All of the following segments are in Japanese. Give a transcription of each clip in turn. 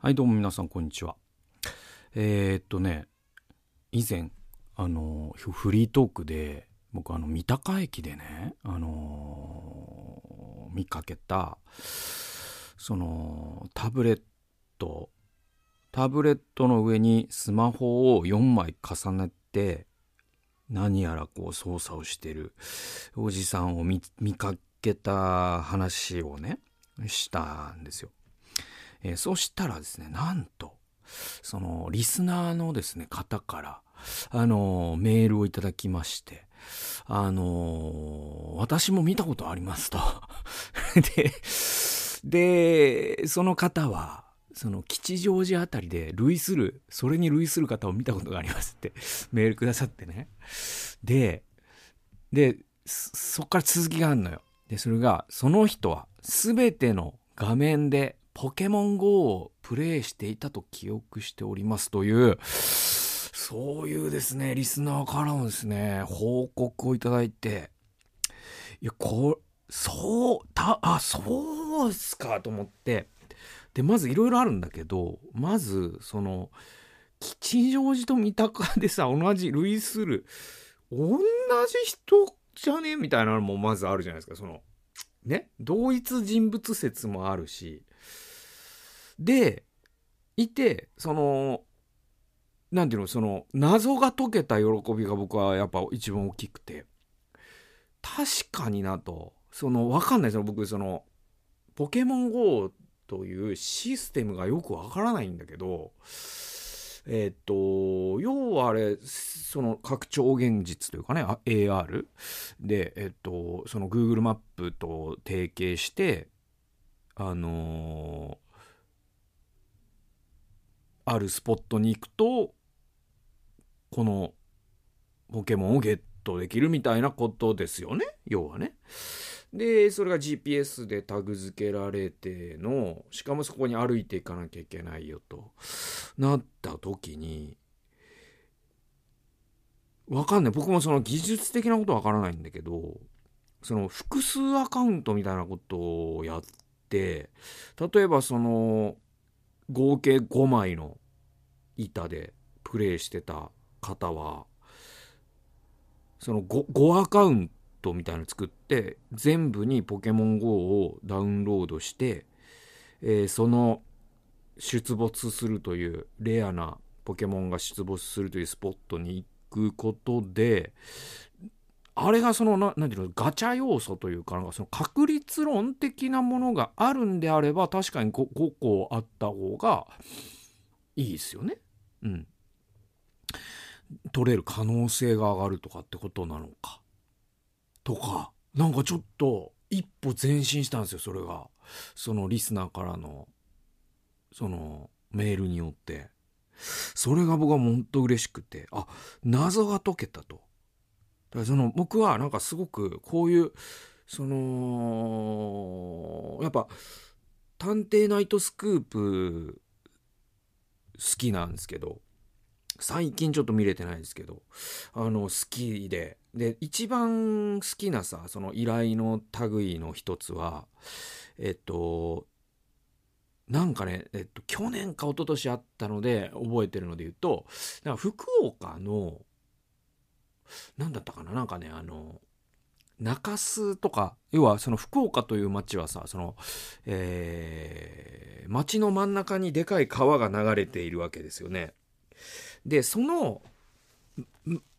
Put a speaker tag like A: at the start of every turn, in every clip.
A: はい、どうも皆さん、こんにちは。えー、っとね、以前、あの、フリートークで、僕、あの、三鷹駅でね、あの見かけた、その、タブレット、タブレットの上にスマホを4枚重ねて、何やらこう操作をしてるおじさんを見かけた話をね、したんですよ。えー、そしたらですね、なんと、その、リスナーのですね、方から、あの、メールをいただきまして、あの、私も見たことありますと。で、で、その方は、その吉祥寺あたりで類する、それに類する方を見たことがありますってメールくださってね。で、で、そっから続きがあるのよ。で、それが、その人は全ての画面でポケモン GO をプレイしていたと記憶しておりますという、そういうですね、リスナーからもですね、報告をいただいて、いや、こそう、た、あ、そうっすかと思って、で、まずいろいろあるんだけど、まず、その、吉祥寺と三鷹でさ、同じ類する、同じ人じゃね？みたいなのもまずあるじゃないですか、その、ね、同一人物説もあるし、で、いて、その、なんていうの、その、謎が解けた喜びが僕はやっぱ一番大きくて、確かになと、その、わかんないですよ、僕、その、ポケモン GO というシステムがよくわからないんだけど、えっ、と、要はあれ、その拡張現実というかね、AR で、えっ、と、その Google マップと提携して、あのーあるスポットに行くと、このポケモンをゲットできるみたいなことですよね。要はね。で、それが GPS でタグ付けられての、しかもそこに歩いていかなきゃいけないよとなった時に、わかんない。僕もその技術的なことわからないんだけど、その複数アカウントみたいなことをやって、例えばその、合計5枚の板でプレイしてた方は、その 5, 5アカウントみたいなの作って、全部にポケモン GO をダウンロードして、えー、その出没するというレアなポケモンが出没するというスポットに行くことで、あれがその、ななんていうの、ガチャ要素というか、なんかその確率論的なものがあるんであれば、確かに 5, 5個あった方がいいですよね。うん。取れる可能性が上がるとかってことなのか。とか、なんかちょっと一歩前進したんですよ、それが。そのリスナーからの、そのメールによって。それが僕は本当嬉しくて、あ、謎が解けたと。だその僕はなんかすごくこういう、その、やっぱ、探偵ナイトスクープ好きなんですけど、最近ちょっと見れてないですけど、あの、好きで、で、一番好きなさ、その依頼の類の一つは、えっと、なんかね、えっと、去年か一昨年あったので覚えてるので言うと、なんか福岡のなんだったかな？なんかね、あの、中洲とか、要はその福岡という町はさ、その、えー、町の真ん中にでかい川が流れているわけですよね。で、その、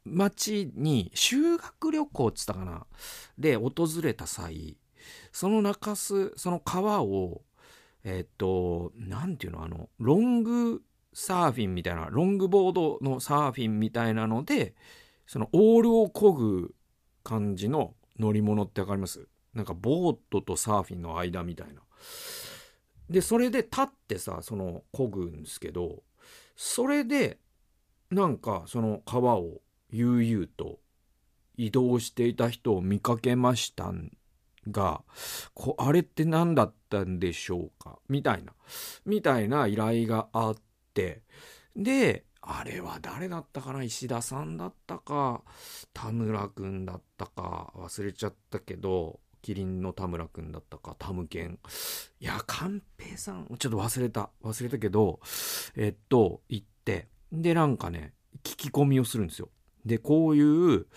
A: 町に修学旅行っつったかな？で訪れた際、その中洲、その川を、えっ、と、なんていうの、あの、ロングサーフィンみたいな、ロングボードのサーフィンみたいなので、そのオールを漕ぐ感じの乗り物ってわかります？なんかボートとサーフィンの間みたいな。で、それで立ってさ、その漕ぐんですけど、それで、なんかその川を悠々と移動していた人を見かけましたが、こあれって何だったんでしょうか？みたいな、みたいな依頼があって、で、あれは誰だったかな？石田さんだったか、田村くんだったか忘れちゃったけど、キリンの田村くんだったか、タムケン。いや、寛平さん、ちょっと忘れた。忘れたけど、えっと、行って、で、なんかね、聞き込みをするんですよ。で、こういう、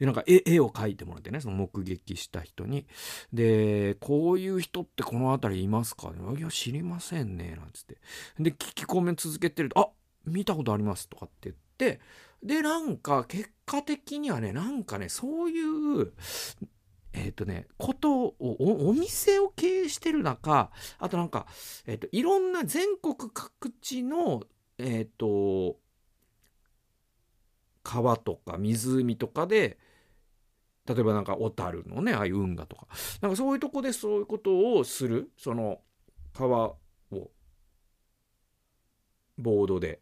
A: で、なんか絵、絵を描いてもらってね、その目撃した人に。で、こういう人ってこの辺りいますか？いや、知りませんね、なんつって。で、聞き込みを続けてると、あ見たことありますとかって言って、で、なんか、結果的にはね、なんかね、そういう、えっ、ー、とね、ことをお、お店を経営してる中、あとなんか、えっ、ー、と、いろんな全国各地の、えっ、ー、と、川とか湖とかで、例えばなんか小樽のね、ああいう運河とか、なんかそういうとこでそういうことをする、その川をボードで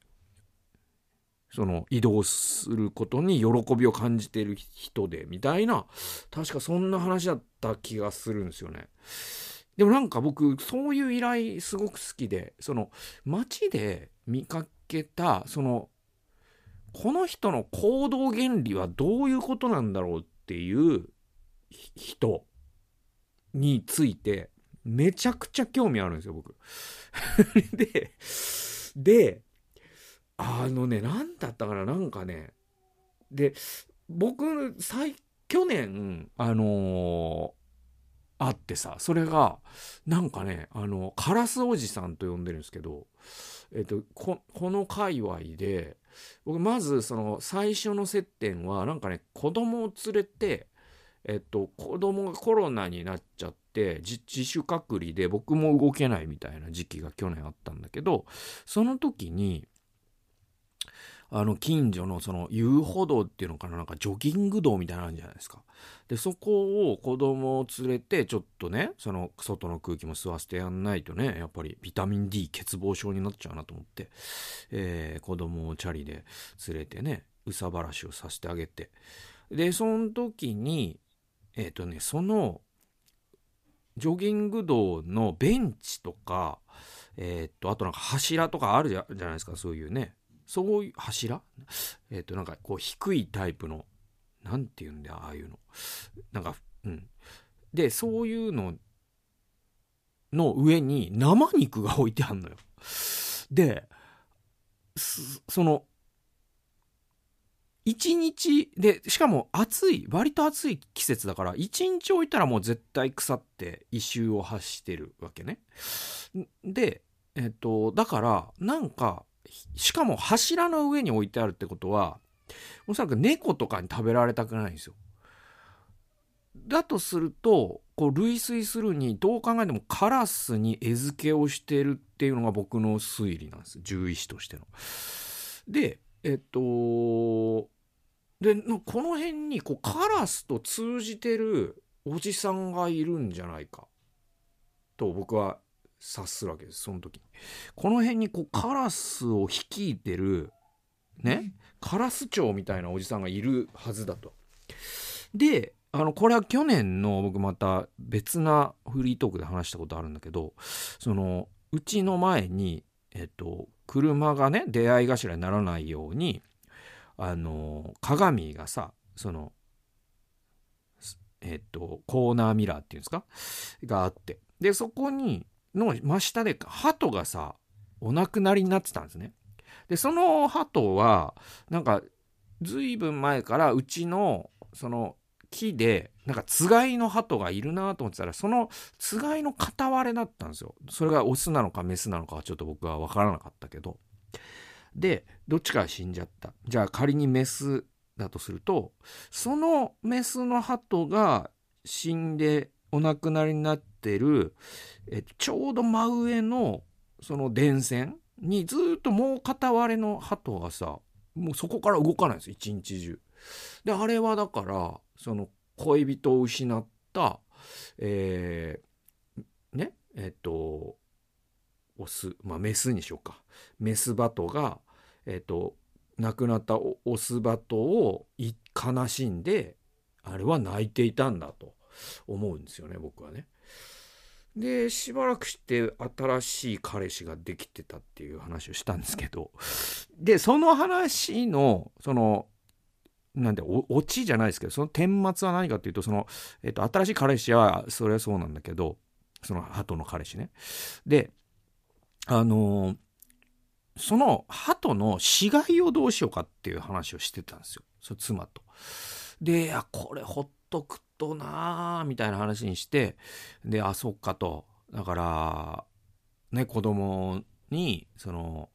A: その移動することに喜びを感じている人でみたいな確かそんな話だった気がするんですよね。でもなんか僕そういう依頼すごく好きでその街で見かけたそのこの人の行動原理はどういうことなんだろうっていう人についてめちゃくちゃ興味あるんですよ僕。でであのね、何だったかな、なんかね、で、僕、最、去年、あのー、あってさ、それが、なんかね、あの、カラスおじさんと呼んでるんですけど、えっと、こ、この界隈で、僕、まず、その、最初の接点は、なんかね、子供を連れて、えっと、子供がコロナになっちゃって、自主隔離で僕も動けないみたいな時期が去年あったんだけど、その時に、あの、近所のその遊歩道っていうのかな、なんかジョギング道みたいなのあるんじゃないですか。で、そこを子供を連れて、ちょっとね、その外の空気も吸わせてやんないとね、やっぱりビタミン D 欠乏症になっちゃうなと思って、えー、子供をチャリで連れてね、うさばらしをさせてあげて。で、その時に、えっ、ー、とね、その、ジョギング道のベンチとか、えっ、と、あとなんか柱とかあるじゃないですか、そういうね。そういう柱？えっ、ー、と、なんかこう低いタイプの、なんて言うんだ、ああいうの。なんか、うん。で、そういうのの上に生肉が置いてあんのよ。で、その、一日で、しかも暑い、割と暑い季節だから、一日置いたらもう絶対腐って異臭を発してるわけね。で、えっと、だから、なんか、しかも柱の上に置いてあるってことは、おそらく猫とかに食べられたくないんですよ。だとすると、こう類推するにどう考えてもカラスに餌付けをしてるっていうのが僕の推理なんです。獣医師としての。で、えっと、で、この辺にこうカラスと通じてるおじさんがいるんじゃないかと僕は察するわけですその時に。この辺にこうカラスを率いてるねカラス長みたいなおじさんがいるはずだと。であのこれは去年の僕また別なフリートークで話したことあるんだけどそのうちの前にえっと車がね出会い頭にならないようにあの鏡がさそのえっとコーナーミラーっていうんですか？があって。でそこにの真下で鳩がさ、お亡くなりになってたんですね。で、その鳩は、なんか、ずいぶん前からうちの、その、木で、なんか、つがいの鳩がいるなと思ってたら、その、つがいの片割れだったんですよ。それがオスなのかメスなのかはちょっと僕は分からなかったけど。で、どっちかが死んじゃった。じゃあ仮にメスだとすると、そのメスの鳩が死んでお亡くなりになってる、えちょうど真上のその電線にずっともう片割れの鳩がさもうそこから動かないんです一日中。であれはだからその恋人を失ったえー、ねえっ、とオスまあメスにしようかメスバトがえっ、と亡くなったオスバトを悲しんであれは泣いていたんだと。思うんですよね僕はね。でしばらくして新しい彼氏ができてたっていう話をしたんですけどでその話のそのなんでオチじゃないですけどその顛末は何かっていうとその、えっと、新しい彼氏はそれはそうなんだけどその鳩の彼氏ねであの、その鳩の死骸をどうしようかっていう話をしてたんですよそ妻と。でこれほっとくとなーみたいな話にしてであそっかと。だからね子供にその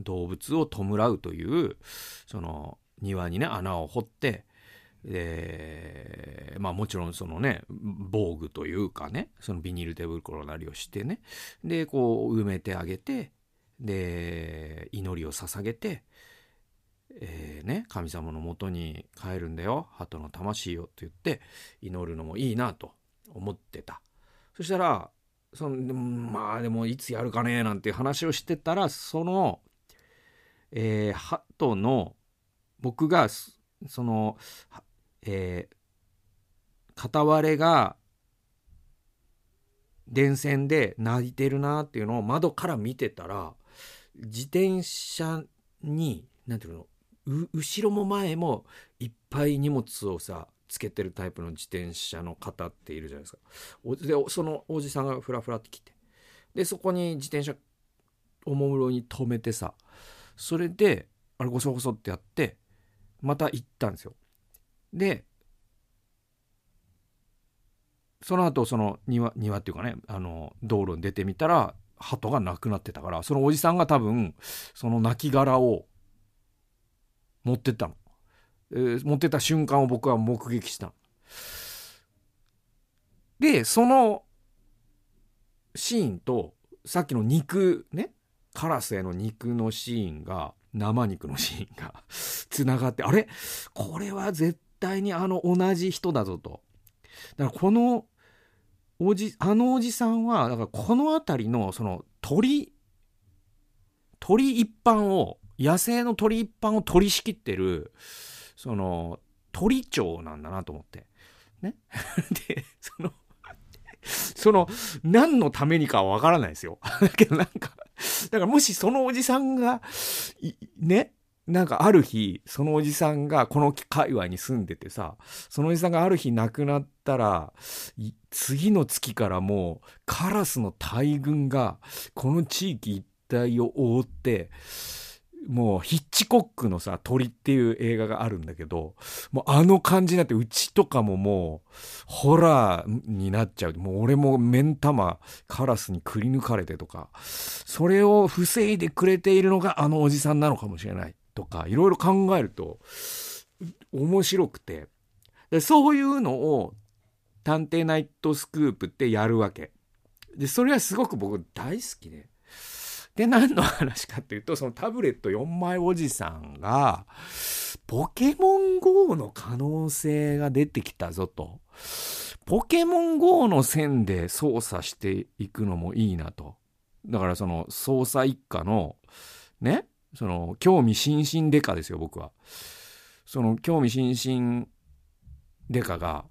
A: 動物を弔うというその庭にね穴を掘ってでまあもちろんそのね防具というかねそのビニール手袋なりをしてねでこう埋めてあげてで祈りを捧げて、えー、ね神様のもとに帰るんだよ。鳩の魂をと言って祈るのもいいなと思ってた。そしたらそのまあでもいつやるかねなんていう話をしてたらその、えー、鳩の僕がその、えー、片割れが電線で泣いてるなっていうのを窓から見てたら自転車に何ていうの後ろも前もいっぱい荷物をさつけてるタイプの自転車の方っているじゃないですか。でそのおじさんがフラフラって来てでそこに自転車おもむろに止めてさそれであれゴソゴソってやってまた行ったんですよ。でその後その庭庭っていうかねあの道路に出てみたら鳩がなくなってたからそのおじさんが多分その亡骸を持ってったの、えー、持ってた瞬間を僕は目撃したでそのシーンとさっきの肉ねカラスへの肉のシーンが生肉のシーンが つながってあれ？これは絶対にあの同じ人だぞと。だからこのおじあのおじさんはだからこの辺りのその鳥鳥一般を野生の鳥一般を取り仕切ってるその鳥長なんだなと思って。ね？でそのその何のためにかはわからないですよ。だけどなんかだからもしそのおじさんがね？なんかある日、そのおじさんがこの界隈に住んでてさ、そのおじさんがある日亡くなったら、次の月からもうカラスの大群がこの地域一帯を覆って、もうヒッチコックのさ、鳥っていう映画があるんだけど、もうあの感じになって、うちとかももう、ホラーになっちゃう。もう俺も目ん玉、カラスにくり抜かれてとか、それを防いでくれているのがあのおじさんなのかもしれない。とかいろいろ考えると面白くてでそういうのを「探偵ナイトスクープ」ってやるわけでそれはすごく僕大好きでで何の話かっていうとそのタブレット4枚おじさんがポケモン GO の可能性が出てきたぞと。ポケモン GO の線で操作していくのもいいなと。だからその捜査一課のね？その興味津々デカですよ僕は。その興味津々デカが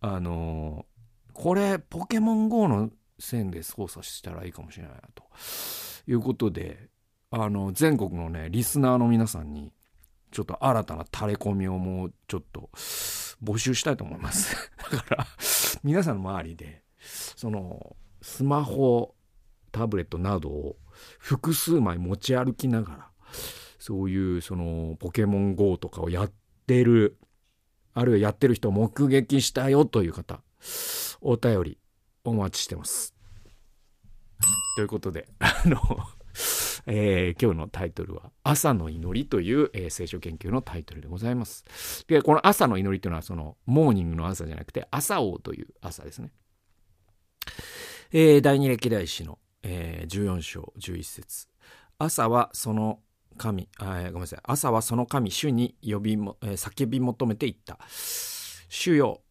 A: あのー、これポケモン GO の線で操作したらいいかもしれないなと。いうことであの全国のねリスナーの皆さんにちょっと新たなタレコミをもうちょっと募集したいと思います だから皆さんの周りでそのスマホタブレットなどを複数枚持ち歩きながらそういうそのポケモン GO とかをやってるあるいはやってる人を目撃したよという方お便りお待ちしてます。ということであの えー、今日のタイトルは「朝の祈り」という、えー、聖書研究のタイトルでございます。でこの「朝の祈り」というのはそのモーニングの朝じゃなくて朝王という朝ですね。えー、第二歴代史のえー、14章11節朝はその神あ、ごめんなさい。朝はその神、主に呼びも、えー、叫び求めていった。主よ、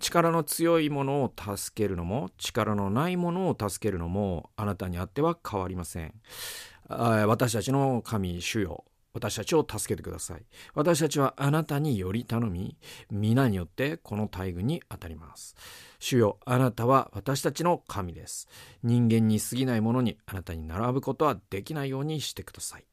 A: 力の強いものを助けるのも、力のないものを助けるのも、あなたにあっては変わりません。私たちの神、主よ、私たちを助けてください。私たちはあなたにより頼み、皆によってこの大群に当たります。主よ、あなたは私たちの神です。人間に過ぎないものにあなたに並ぶことはできないようにしてください。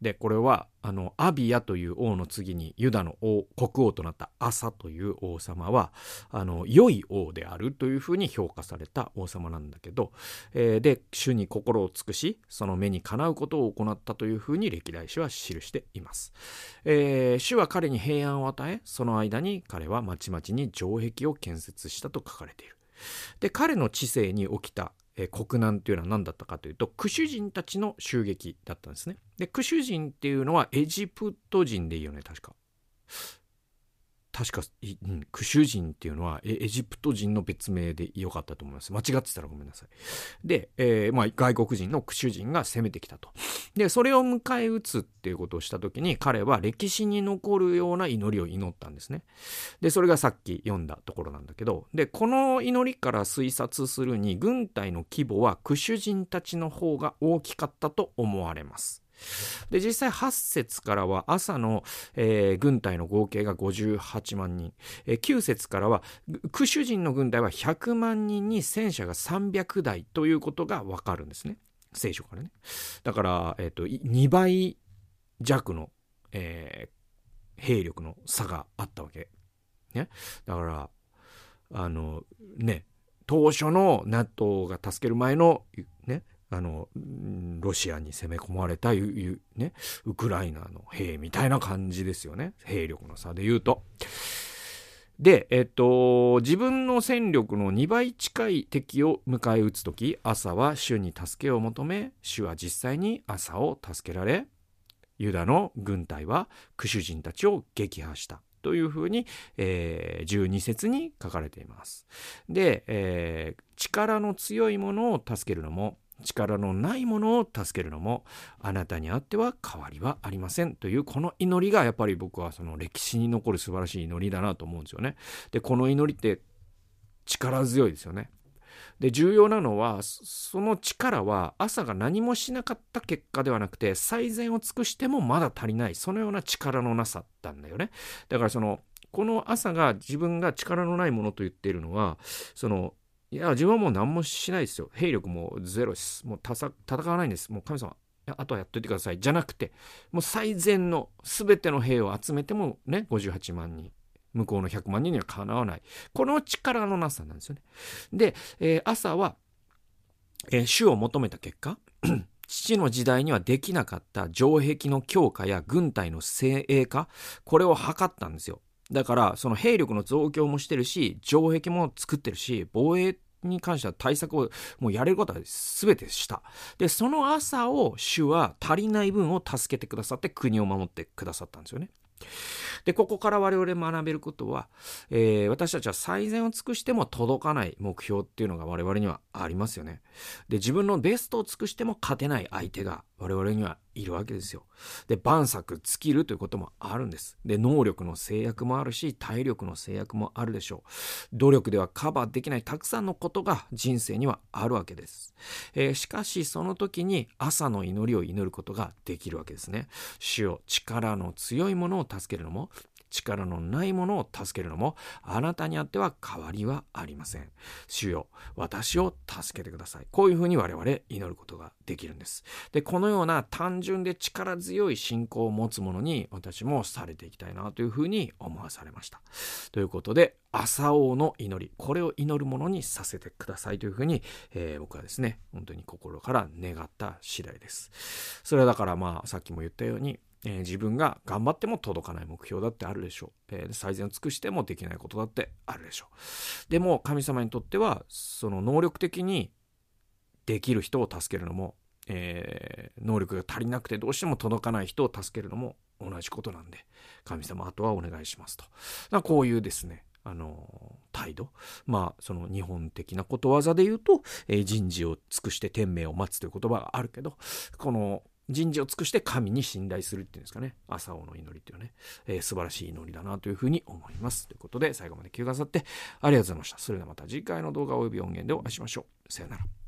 A: で、これは、あの、アビアという王の次にユダの王、国王となったアサという王様は、あの、良い王であるというふうに評価された王様なんだけど、えー、で、主に心を尽くし、その目にかなうことを行ったというふうに歴代史は記しています。えー、主は彼に平安を与え、その間に彼はまちまちに城壁を建設したと書かれている。で、彼の知性に起きたえー、国難というのは何だったかというとクシュ人たちの襲撃だったんですね。でクシュ人っていうのはエジプト人でいいよね確か。確か、うん、クシュ人っていうのはエジプト人の別名でよかったと思います。間違ってたらごめんなさい。で、えー、まあ、外国人のクシュ人が攻めてきたと。で、それを迎え撃つっていうことをした時に彼は歴史に残るような祈りを祈ったんですね。で、それがさっき読んだところなんだけど、で、この祈りから推察するに軍隊の規模はクシュ人たちの方が大きかったと思われます。で、実際8節からは朝の、えー、軍隊の合計が58万人。えー、9節からは、クシュ人の軍隊は100万人に戦車が300台ということがわかるんですね。聖書からね。だから、え、ー、と、2倍弱の、えー、兵力の差があったわけ。ね。だから、あの、ね、当初の NATO が助ける前の、ね、あの、ロシアに攻め込まれた、ね、ウクライナの兵みたいな感じですよね。兵力の差で言うと。で、えっと、自分の戦力の2倍近い敵を迎え撃つとき、朝は主に助けを求め、主は実際に朝を助けられ、ユダの軍隊はクシュ人たちを撃破した。というふうに、えー、12節に書かれています。で、えー、力の強いものを助けるのも、力のないものを助けるのもあなたにあっては変わりはありませんというこの祈りがやっぱり僕はその歴史に残る素晴らしい祈りだなと思うんですよね。でこの祈りって力強いですよね。で重要なのはその力は朝が何もしなかった結果ではなくて最善を尽くしてもまだ足りないそのような力のなさなんだよね。だからそのこの朝が自分が力のないものと言っているのはそのいや、自分はもう何もしないですよ。兵力もゼロです。もう戦わないんです。もう神様、あとはやっといてください。じゃなくて、もう最善の全ての兵を集めてもね、58万人。向こうの100万人にはかなわない。この力のなさなんですよね。で、えー、朝は、えー、主を求めた結果、父の時代にはできなかった城壁の強化や軍隊の精鋭化、これを図ったんですよ。だから、その兵力の増強もしてるし、城壁も作ってるし、防衛に関しては対策をもうやれることは全てした。で、その朝を主は足りない分を助けてくださって国を守ってくださったんですよね。で、ここから我々学べることは、えー、私たちは最善を尽くしても届かない目標っていうのが我々にはありますよね。で、自分のベストを尽くしても勝てない相手が我々にはいるわけですよ。で、万策尽きるということもあるんです。で、能力の制約もあるし、体力の制約もあるでしょう。努力ではカバーできないたくさんのことが人生にはあるわけです。えー、しかし、その時に朝の祈りを祈ることができるわけですね。主よ、力の強いものを助けるのも、力のないものを助けるのもあなたにあっては変わりはありません。主よ、私を助けてください。こういうふうに我々祈ることができるんです。で、このような単純で力強い信仰を持つ者に私もされていきたいなというふうに思わされました。ということで、朝王の祈り、これを祈るものにさせてくださいというふうに、えー、僕はですね、本当に心から願った次第です。それはだからまあ、さっきも言ったように、えー、自分が頑張っても届かない目標だってあるでしょう、えー、最善を尽くしてもできないことだってあるでしょう。でも神様にとってはその能力的にできる人を助けるのも、えー、能力が足りなくてどうしても届かない人を助けるのも同じことなんで神様あとはお願いしますと。こういうですねあの態度。まあその日本的なことわざで言うと、えー、人事を尽くして天命を待つという言葉があるけどこの人事を尽くして神に信頼するっていうんですかね。朝尾の祈りっていうね、えー、素晴らしい祈りだなというふうに思います。ということで、最後まで聞いてくださってありがとうございました。それではまた次回の動画及び音源でお会いしましょう。さよなら。